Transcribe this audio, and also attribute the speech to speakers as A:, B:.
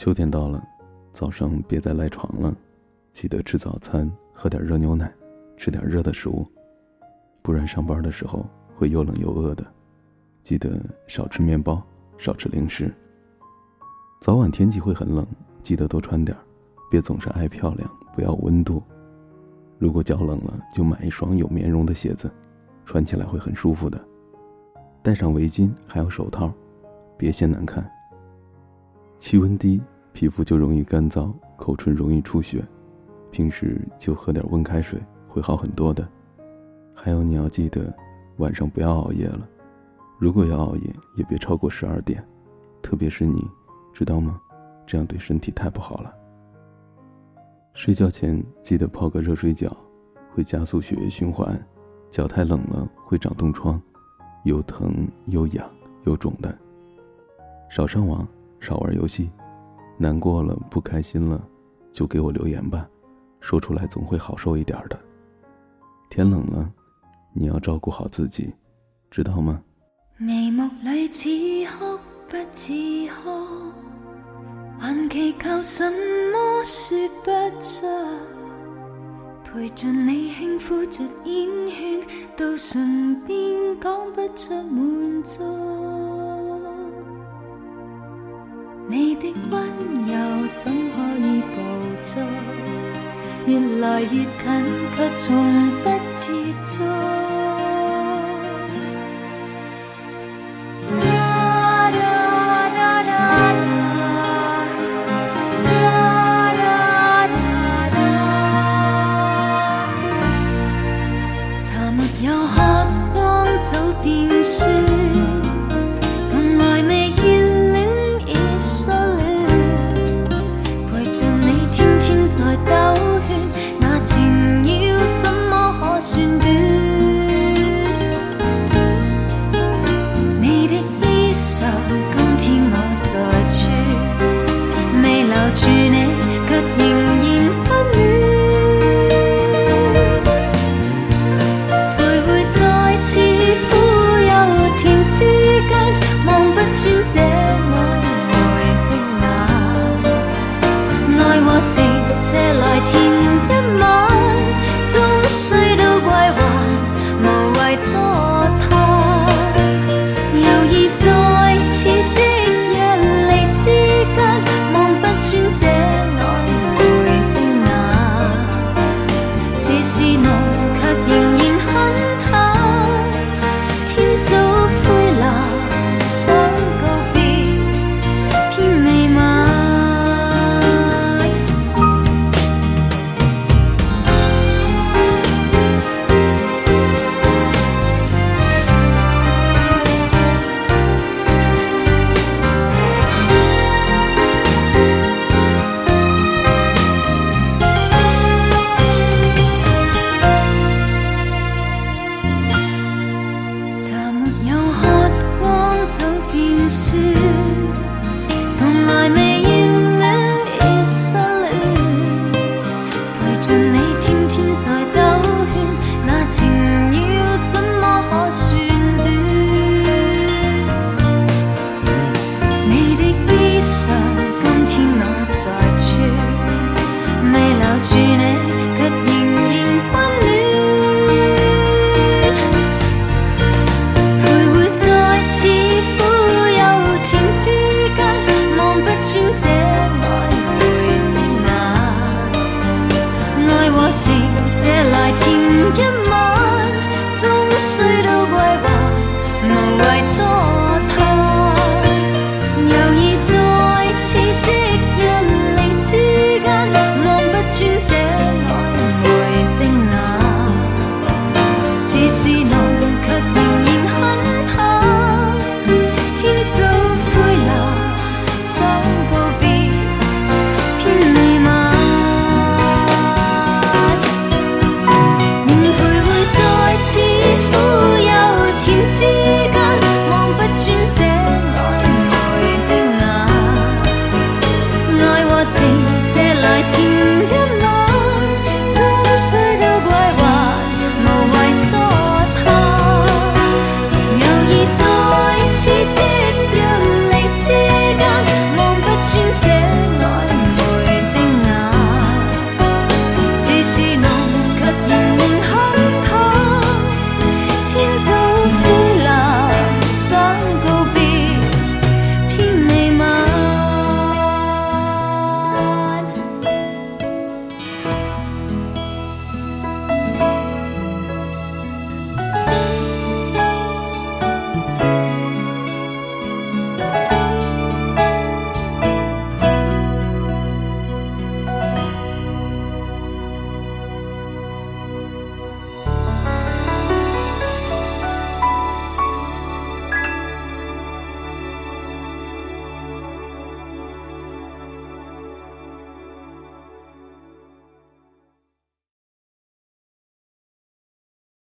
A: 秋天到了，早上别再赖床了，记得吃早餐，喝点热牛奶，吃点热的食物，不然上班的时候会又冷又饿的。记得少吃面包，少吃零食。早晚天气会很冷，记得多穿点别总是爱漂亮，不要温度。如果脚冷了，就买一双有棉绒的鞋子，穿起来会很舒服的。戴上围巾，还有手套，别嫌难看。气温低，皮肤就容易干燥，口唇容易出血。平时就喝点温开水，会好很多的。还有你要记得，晚上不要熬夜了。如果要熬夜，也别超过十二点，特别是你，知道吗？这样对身体太不好了。睡觉前记得泡个热水脚，会加速血液循环。脚太冷了会长冻疮，又疼又痒又肿的。少上网。少玩游戏，难过了、不开心了，就给我留言吧，说出来总会好受一点的。天冷了，你要照顾好自己，知道吗？
B: 眉目里似哭不似哭，还祈求什么说不出，陪着你轻呼着烟圈，到唇边讲不出满足。的温柔怎可以捕捉？越来越近，却从不接触。和情借来填。是。浓却仍然很淡，天早灰蓝，想告别偏未晚。愿徘徊在似苦又甜之间，望不穿这暧昧的眼，爱和情。